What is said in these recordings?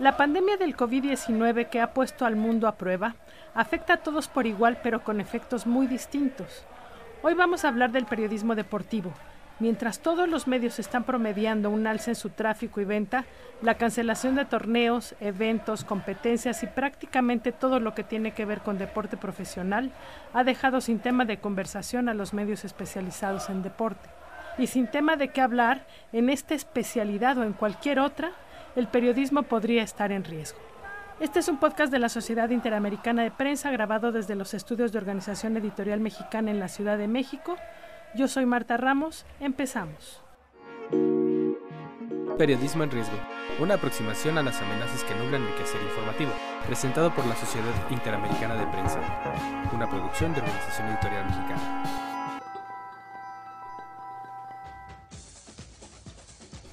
La pandemia del COVID-19 que ha puesto al mundo a prueba afecta a todos por igual pero con efectos muy distintos. Hoy vamos a hablar del periodismo deportivo. Mientras todos los medios están promediando un alza en su tráfico y venta, la cancelación de torneos, eventos, competencias y prácticamente todo lo que tiene que ver con deporte profesional ha dejado sin tema de conversación a los medios especializados en deporte. Y sin tema de qué hablar, en esta especialidad o en cualquier otra, el periodismo podría estar en riesgo. Este es un podcast de la Sociedad Interamericana de Prensa grabado desde los estudios de Organización Editorial Mexicana en la Ciudad de México. Yo soy Marta Ramos. Empezamos. Periodismo en riesgo. Una aproximación a las amenazas que nublan el quehacer informativo. Presentado por la Sociedad Interamericana de Prensa. Una producción de Organización Editorial Mexicana.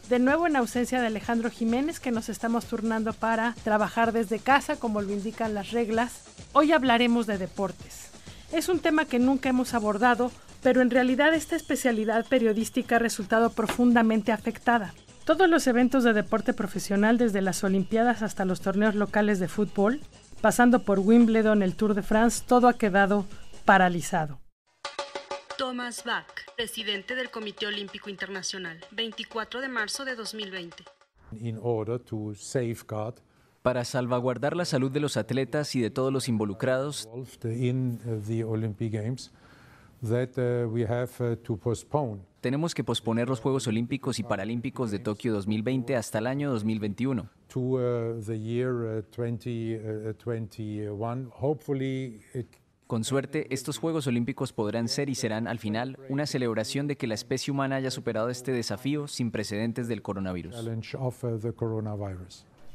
De nuevo en ausencia de Alejandro Jiménez, que nos estamos turnando para trabajar desde casa, como lo indican las reglas, hoy hablaremos de deportes. Es un tema que nunca hemos abordado, pero en realidad esta especialidad periodística ha resultado profundamente afectada. Todos los eventos de deporte profesional, desde las Olimpiadas hasta los torneos locales de fútbol, pasando por Wimbledon, el Tour de France, todo ha quedado paralizado. Thomas Bach, presidente del Comité Olímpico Internacional, 24 de marzo de 2020. Para salvaguardar la salud de los atletas y de todos los involucrados, tenemos que posponer los Juegos Olímpicos y Paralímpicos de Tokio 2020 hasta el año 2021. Con suerte, estos Juegos Olímpicos podrán ser y serán al final una celebración de que la especie humana haya superado este desafío sin precedentes del coronavirus.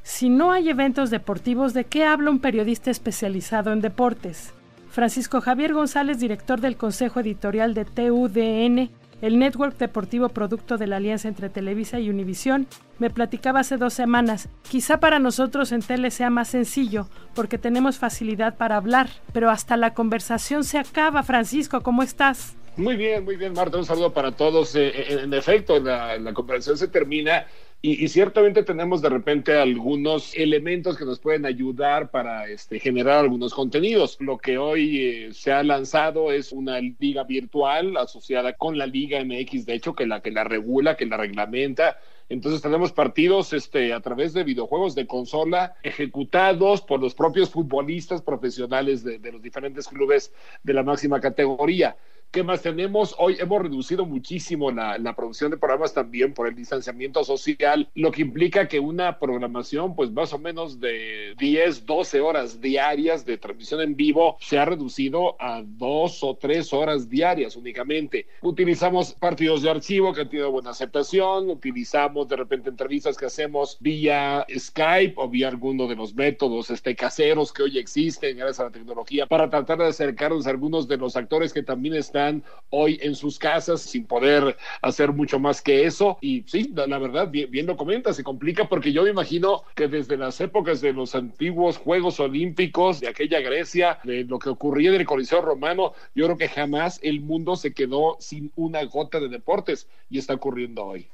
Si no hay eventos deportivos, ¿de qué habla un periodista especializado en deportes? Francisco Javier González, director del Consejo Editorial de TUDN, el network deportivo producto de la alianza entre Televisa y Univisión, me platicaba hace dos semanas. Quizá para nosotros en tele sea más sencillo, porque tenemos facilidad para hablar, pero hasta la conversación se acaba. Francisco, ¿cómo estás? Muy bien, muy bien, Marta. Un saludo para todos. Eh, eh, en efecto, la, la conversación se termina y, ciertamente tenemos de repente algunos elementos que nos pueden ayudar para este, generar algunos contenidos. Lo que hoy eh, se ha lanzado es una liga virtual asociada con la Liga MX, de hecho, que la que la regula, que la reglamenta. Entonces tenemos partidos este, a través de videojuegos de consola ejecutados por los propios futbolistas profesionales de los diferentes clubes de la máxima categoría. ¿Qué más tenemos? Hoy hemos reducido muchísimo la, producción de programas también por el distanciamiento social, lo que implica que una programación, pues más o menos de 10, 12 horas diarias de transmisión en vivo, se ha reducido a dos o tres horas diarias únicamente. Utilizamos partidos de archivo que han tenido buena aceptación, utilizamos de repente entrevistas que hacemos vía Skype o vía alguno de los métodos este, caseros que hoy existen gracias a la tecnología para tratar de acercarnos a algunos de los actores que también están hoy en sus casas sin poder hacer mucho más que eso. Y sí, la, verdad, bien, lo comenta, se complica porque yo me imagino que desde las épocas de los antiguos Juegos Olímpicos, de aquella Grecia, de lo que ocurría en el Coliseo Romano, yo creo que jamás el mundo se quedó sin una gota de deportes y está ocurriendo hoy.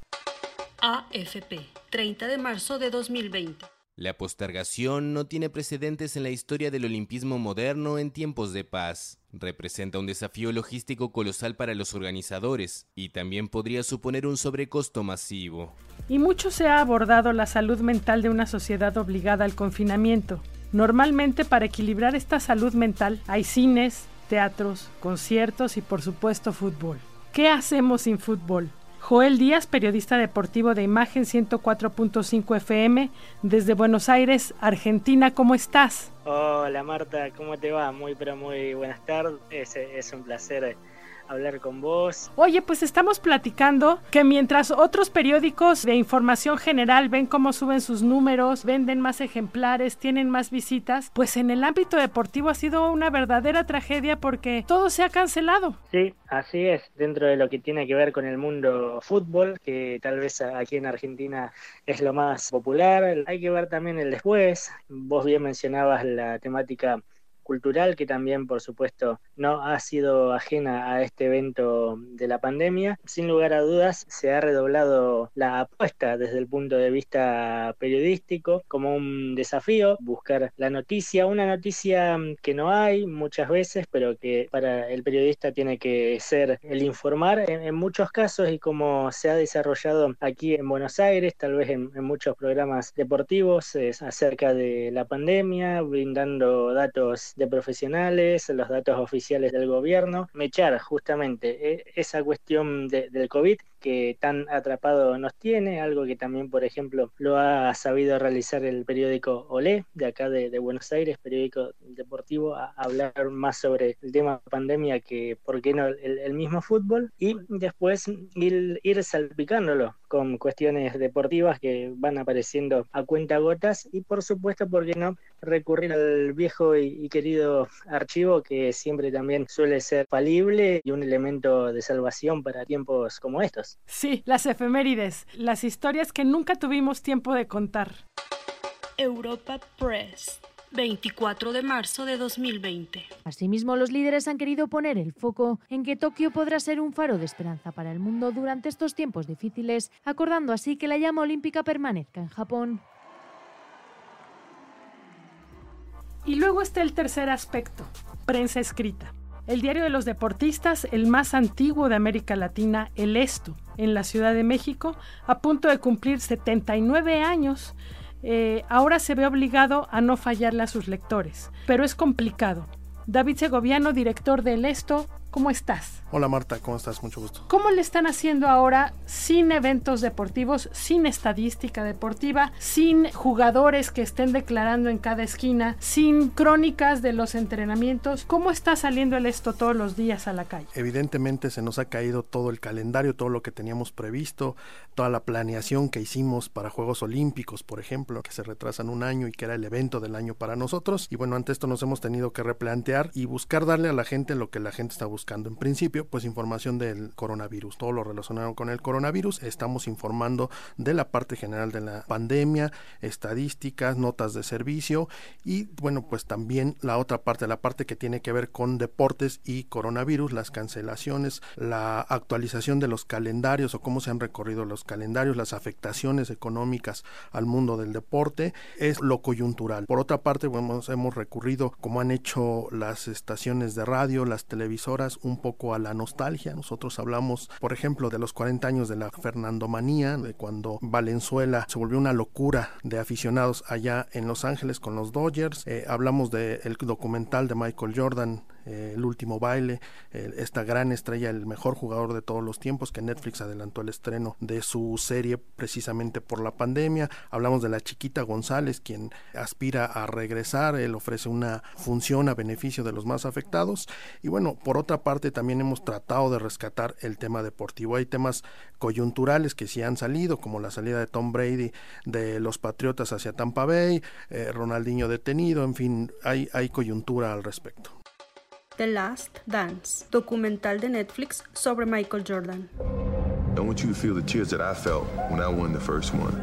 AFP, 30 de marzo de 2020. La postergación no tiene precedentes en la historia del olimpismo moderno en tiempos de paz. Representa un desafío logístico colosal para los organizadores y también podría suponer un sobrecosto masivo. Y mucho se ha abordado la salud mental de una sociedad obligada al confinamiento. Normalmente para equilibrar esta salud mental hay cines, teatros, conciertos y por supuesto fútbol. ¿Qué hacemos sin fútbol? Joel Díaz, periodista deportivo de Imagen 104.5 FM desde Buenos Aires, Argentina. ¿Cómo estás? Hola Marta, ¿cómo te va? Muy pero muy buenas tardes. Es, es un placer hablar con vos. Oye, pues estamos platicando que mientras otros periódicos de información general ven cómo suben sus números, venden más ejemplares, tienen más visitas, pues en el ámbito deportivo ha sido una verdadera tragedia porque todo se ha cancelado. Sí, así es, dentro de lo que tiene que ver con el mundo fútbol, que tal vez aquí en Argentina es lo más popular, hay que ver también el después. Vos bien mencionabas la temática cultural que también, por supuesto, no ha sido ajena a este evento de la pandemia. Sin lugar a dudas, se ha redoblado la apuesta desde el punto de vista periodístico como un desafío, buscar la noticia, una noticia que no hay muchas veces, pero que para el periodista tiene que ser el informar en, muchos casos y como se ha desarrollado aquí en Buenos Aires, tal vez en, muchos programas deportivos es acerca de la pandemia, brindando datos de profesionales, los datos oficiales del gobierno, mechar justamente e, esa cuestión del COVID que tan atrapado nos tiene, algo que también, por ejemplo, lo ha sabido realizar el periódico Olé, de acá de, Buenos Aires, periódico deportivo, a, hablar más sobre el tema pandemia que, ¿por qué no?, el, mismo fútbol, y después ir, ir salpicándolo con cuestiones deportivas que van apareciendo a cuenta gotas y por supuesto, ¿por qué no?, recurrir al viejo y, y querido archivo que siempre también suele ser falible y un elemento de salvación para tiempos como estos. Sí, las efemérides, las historias que nunca tuvimos tiempo de contar. Europa Press. 24 de marzo de 2020. Asimismo, los líderes han querido poner el foco en que Tokio podrá ser un faro de esperanza para el mundo durante estos tiempos difíciles, acordando así que la llama olímpica permanezca en Japón. Y luego está el tercer aspecto, prensa escrita. El diario de los deportistas, el más antiguo de América Latina, El Esto, en la Ciudad de México, a punto de cumplir 79 años, eh, ahora se ve obligado a no fallarle a sus lectores. Pero es complicado. David Segoviano, director de El Esto, ¿cómo estás? Hola Marta, ¿cómo estás? Mucho gusto. ¿Cómo le están haciendo ahora sin eventos deportivos, sin estadística deportiva, sin jugadores que estén declarando en cada esquina, sin crónicas de los entrenamientos? ¿Cómo está saliendo el esto todos los días a la calle? Evidentemente se nos ha caído todo el calendario, todo lo que teníamos previsto, toda la planeación que hicimos para Juegos Olímpicos, por ejemplo, que se retrasan un año y que era el evento del año para nosotros. Y bueno, ante esto nos hemos tenido que replantear y buscar darle a la gente lo que la gente está buscando. En principio, pues información del coronavirus, todo lo relacionado con el coronavirus. Estamos informando de la parte general de la pandemia, estadísticas, notas de servicio y bueno, pues también la otra parte, la parte que tiene que ver con deportes y coronavirus, las cancelaciones, la actualización de los calendarios o cómo se han recorrido los calendarios, las afectaciones económicas al mundo del deporte, es lo coyuntural. Por otra parte, hemos recurrido, como han hecho las estaciones de radio, las televisoras, un poco a la nostalgia. Nosotros hablamos, por ejemplo, de los 40 años de la Fernandomanía, de cuando Valenzuela se volvió una locura de aficionados allá en Los Ángeles con los Dodgers. Eh, hablamos del documental de Michael Jordan eh, el último baile, esta gran estrella, el mejor jugador de todos los tiempos, que Netflix adelantó el estreno de su serie precisamente por la pandemia. Hablamos de la chiquita González, quien aspira a regresar, él ofrece una función a beneficio de los más afectados. Y bueno, por otra parte también hemos tratado de rescatar el tema deportivo. Hay temas coyunturales que sí han salido, como la salida de Tom Brady de los Patriotas hacia Tampa Bay, eh, Ronaldinho detenido, en fin, hay, hay coyuntura al respecto. The Last Dance, documental de Netflix sobre Michael Jordan. I want you to feel the tears that I felt when I won the first one.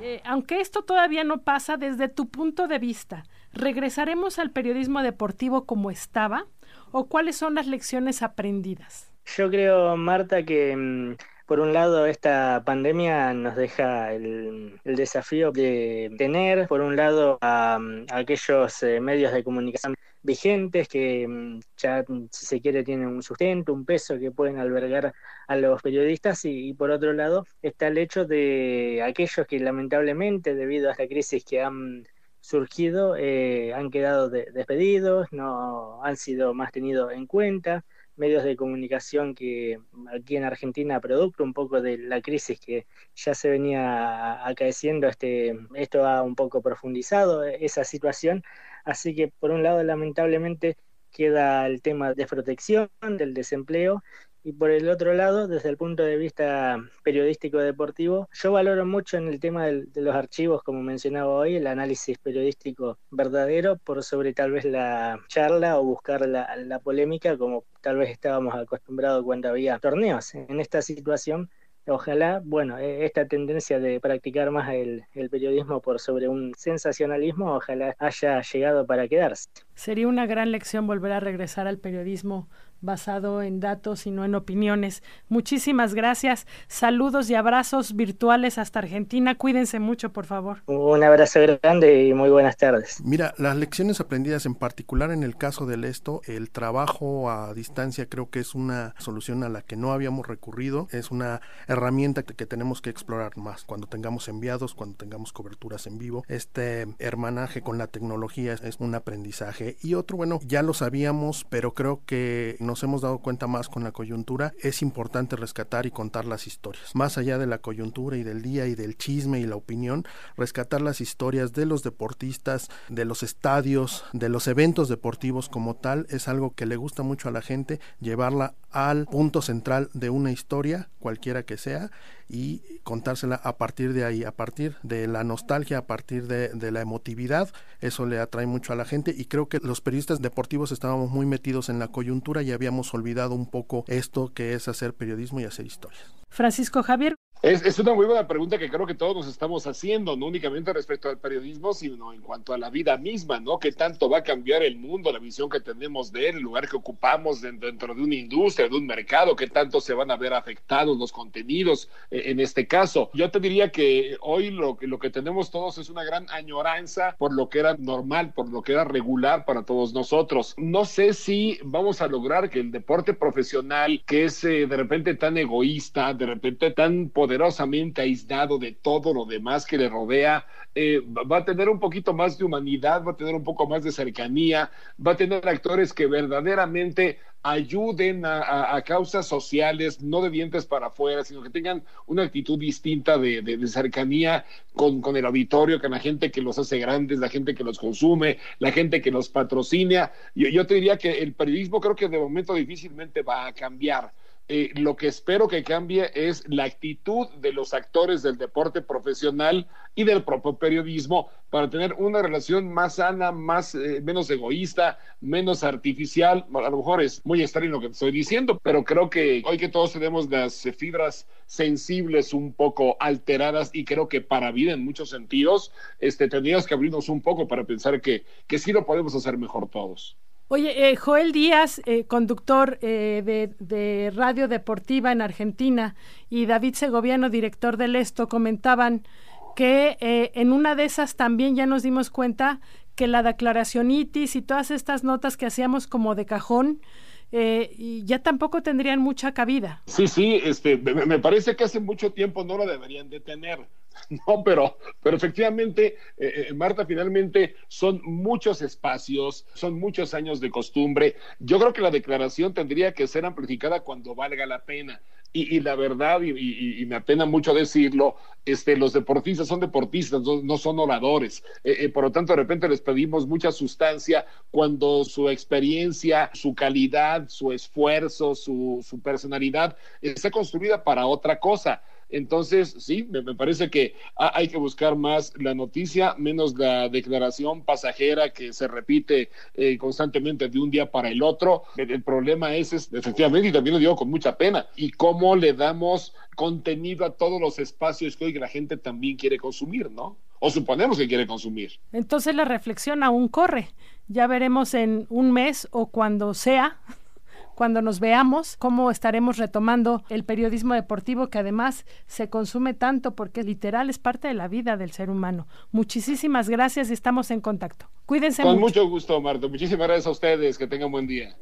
Eh, aunque esto todavía no pasa desde tu punto de vista, ¿regresaremos al periodismo deportivo como estaba? ¿O cuáles son las lecciones aprendidas? Yo creo, Marta, que mm, por un lado, esta pandemia nos deja el, desafío de tener, por un lado, a, aquellos eh, medios de comunicación vigentes que mm, ya, si se quiere, tienen un sustento, un peso que pueden albergar a los periodistas y, por otro lado está el hecho de aquellos que lamentablemente, debido a esta crisis que han surgido, eh, han quedado despedidos, no han sido más tenidos en cuenta medios de comunicación que aquí en Argentina, producto un poco de la crisis que ya se venía acaeciendo, este, esto ha un poco profundizado esa situación. Así que, por un lado, lamentablemente, queda el tema de protección del desempleo y por el otro lado, desde el punto de vista periodístico deportivo, yo valoro mucho en el tema de los archivos, como mencionaba hoy, el análisis periodístico verdadero por sobre tal vez la charla o buscar la, la polémica como tal vez estábamos acostumbrados cuando había torneos. En esta situación Ojalá, bueno, e, esta tendencia de practicar más el, el, periodismo por sobre un sensacionalismo, ojalá haya llegado para quedarse. Sería una gran lección volver a regresar al periodismo basado en datos y no en opiniones. Muchísimas gracias. Saludos y abrazos virtuales hasta Argentina. Cuídense mucho, por favor. Un abrazo grande y muy buenas tardes. Mira, las lecciones aprendidas en particular en el caso del esto, el trabajo a distancia creo que es una solución a la que no habíamos recurrido. Es una herramienta que, que tenemos que explorar más cuando tengamos enviados, cuando tengamos coberturas en vivo. Este hermanaje con la tecnología es, es un aprendizaje. Y otro, bueno, ya lo sabíamos, pero creo que no nos hemos dado cuenta más con la coyuntura, es importante rescatar y contar las historias. Más allá de la coyuntura y del día y del chisme y la opinión, rescatar las historias de los deportistas, de los estadios, de los eventos deportivos como tal, es algo que le gusta mucho a la gente, llevarla al punto central de una historia, cualquiera que sea, y contársela a partir de ahí, a partir de la nostalgia, a partir de, de, la emotividad, eso le atrae mucho a la gente y creo que los periodistas deportivos estábamos muy metidos en la coyuntura y habíamos olvidado un poco esto que es hacer periodismo y hacer historias. Francisco Javier, es, es, una muy buena pregunta que creo que todos nos estamos haciendo, no únicamente respecto al periodismo, sino en cuanto a la vida misma, ¿no? ¿Qué tanto va a cambiar el mundo, la visión que tenemos de él, el lugar que ocupamos dentro, de una industria, de un mercado? ¿Qué tanto se van a ver afectados los contenidos eh, en este caso? Yo te diría que hoy lo, lo que tenemos todos es una gran añoranza por lo que era normal, por lo que era regular para todos nosotros. No sé si vamos a lograr que el deporte profesional, que es eh, de repente tan egoísta, de repente tan poderoso, poderosamente aislado de todo lo demás que le rodea, eh, va a tener un poquito más de humanidad, va a tener un poco más de cercanía, va a tener actores que verdaderamente ayuden a, causas sociales, no de dientes para afuera, sino que tengan una actitud distinta de cercanía con, con, el auditorio, con la gente que los hace grandes, la gente que los consume, la gente que los patrocina. Yo, yo te diría que el periodismo creo que de momento difícilmente va a cambiar eh, lo que espero que cambie es la actitud de los actores del deporte profesional y del propio periodismo para tener una relación más sana, más eh, menos egoísta, menos artificial. A lo mejor es muy extraño lo que estoy diciendo, pero creo que hoy que todos tenemos las fibras sensibles un poco alteradas y creo que para bien en muchos sentidos, este, tendríamos que abrirnos un poco para pensar que, que sí lo podemos hacer mejor todos. Oye, eh, Joel Díaz, eh, conductor eh, de, Radio Deportiva en Argentina, y David Segoviano, director del Esto, comentaban que eh, en una de esas también ya nos dimos cuenta que la declaración ITIS y todas estas notas que hacíamos como de cajón, eh, ya tampoco tendrían mucha cabida. Sí, sí, este, me, parece que hace mucho tiempo no lo deberían de tener. No, pero, pero efectivamente, eh, eh, Marta, finalmente son muchos espacios, son muchos años de costumbre. Yo creo que la declaración tendría que ser amplificada cuando valga la pena. Y, y la verdad, y, me apena mucho decirlo, este, los deportistas son deportistas, no, no son oradores. Eh, eh, por lo tanto, de repente les pedimos mucha sustancia cuando su experiencia, su calidad, su esfuerzo, su, su personalidad está construida para otra cosa. Entonces, sí, me, parece que hay que buscar más la noticia, menos la declaración pasajera que se repite eh, constantemente de un día para el otro. El, el problema es, es, efectivamente, y también lo digo con mucha pena, y cómo le damos contenido a todos los espacios que hoy la gente también quiere consumir, ¿no? O suponemos que quiere consumir. Entonces la reflexión aún corre. Ya veremos en un mes o cuando sea cuando nos veamos, cómo estaremos retomando el periodismo deportivo que además se consume tanto porque literal es parte de la vida del ser humano. Muchísimas gracias y estamos en contacto. Cuídense Con mucho. mucho gusto, Marta. Muchísimas gracias a ustedes. Que tengan buen día.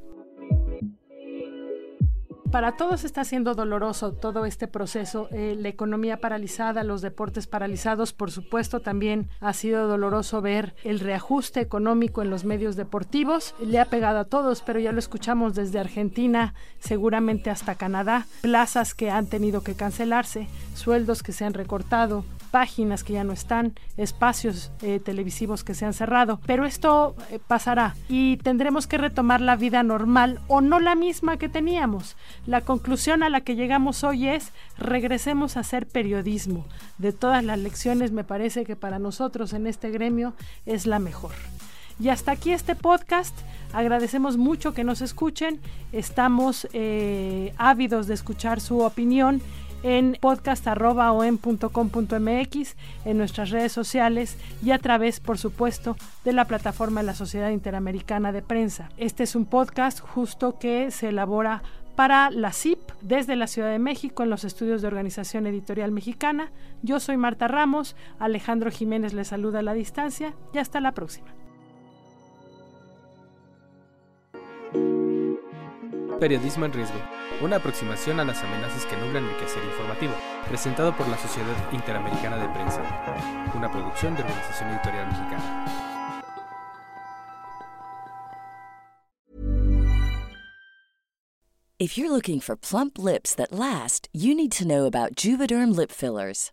Para todos está siendo doloroso todo este proceso. Eh, la economía paralizada, los deportes paralizados, por supuesto, también ha sido doloroso ver el reajuste económico en los medios deportivos. Le ha pegado a todos, pero ya lo escuchamos desde Argentina, seguramente hasta Canadá, plazas que han tenido que cancelarse, sueldos que se han recortado, páginas que ya no están, espacios eh, televisivos que se han cerrado. Pero esto eh, pasará y tendremos que retomar la vida normal o no la misma que teníamos. La conclusión a la que llegamos hoy es regresemos a hacer periodismo. De todas las lecciones me parece que para nosotros en este gremio es la mejor. Y hasta aquí este podcast. Agradecemos mucho que nos escuchen. Estamos eh, ávidos de escuchar su opinión en podcast.com.mx, en nuestras redes sociales y a través, por supuesto, de la plataforma de la Sociedad Interamericana de Prensa. Este es un podcast justo que se elabora para la CIP desde la Ciudad de México en los estudios de Organización Editorial Mexicana. Yo soy Marta Ramos, Alejandro Jiménez le saluda a la distancia y hasta la próxima. Periodismo en riesgo una aproximación a las amenazas que nublan el quehacer informativo, presentado por la Sociedad Interamericana de Prensa, una producción de Organización Editorial Mexicana. If you're looking for plump lips that last, you need to know about Juvederm lip fillers.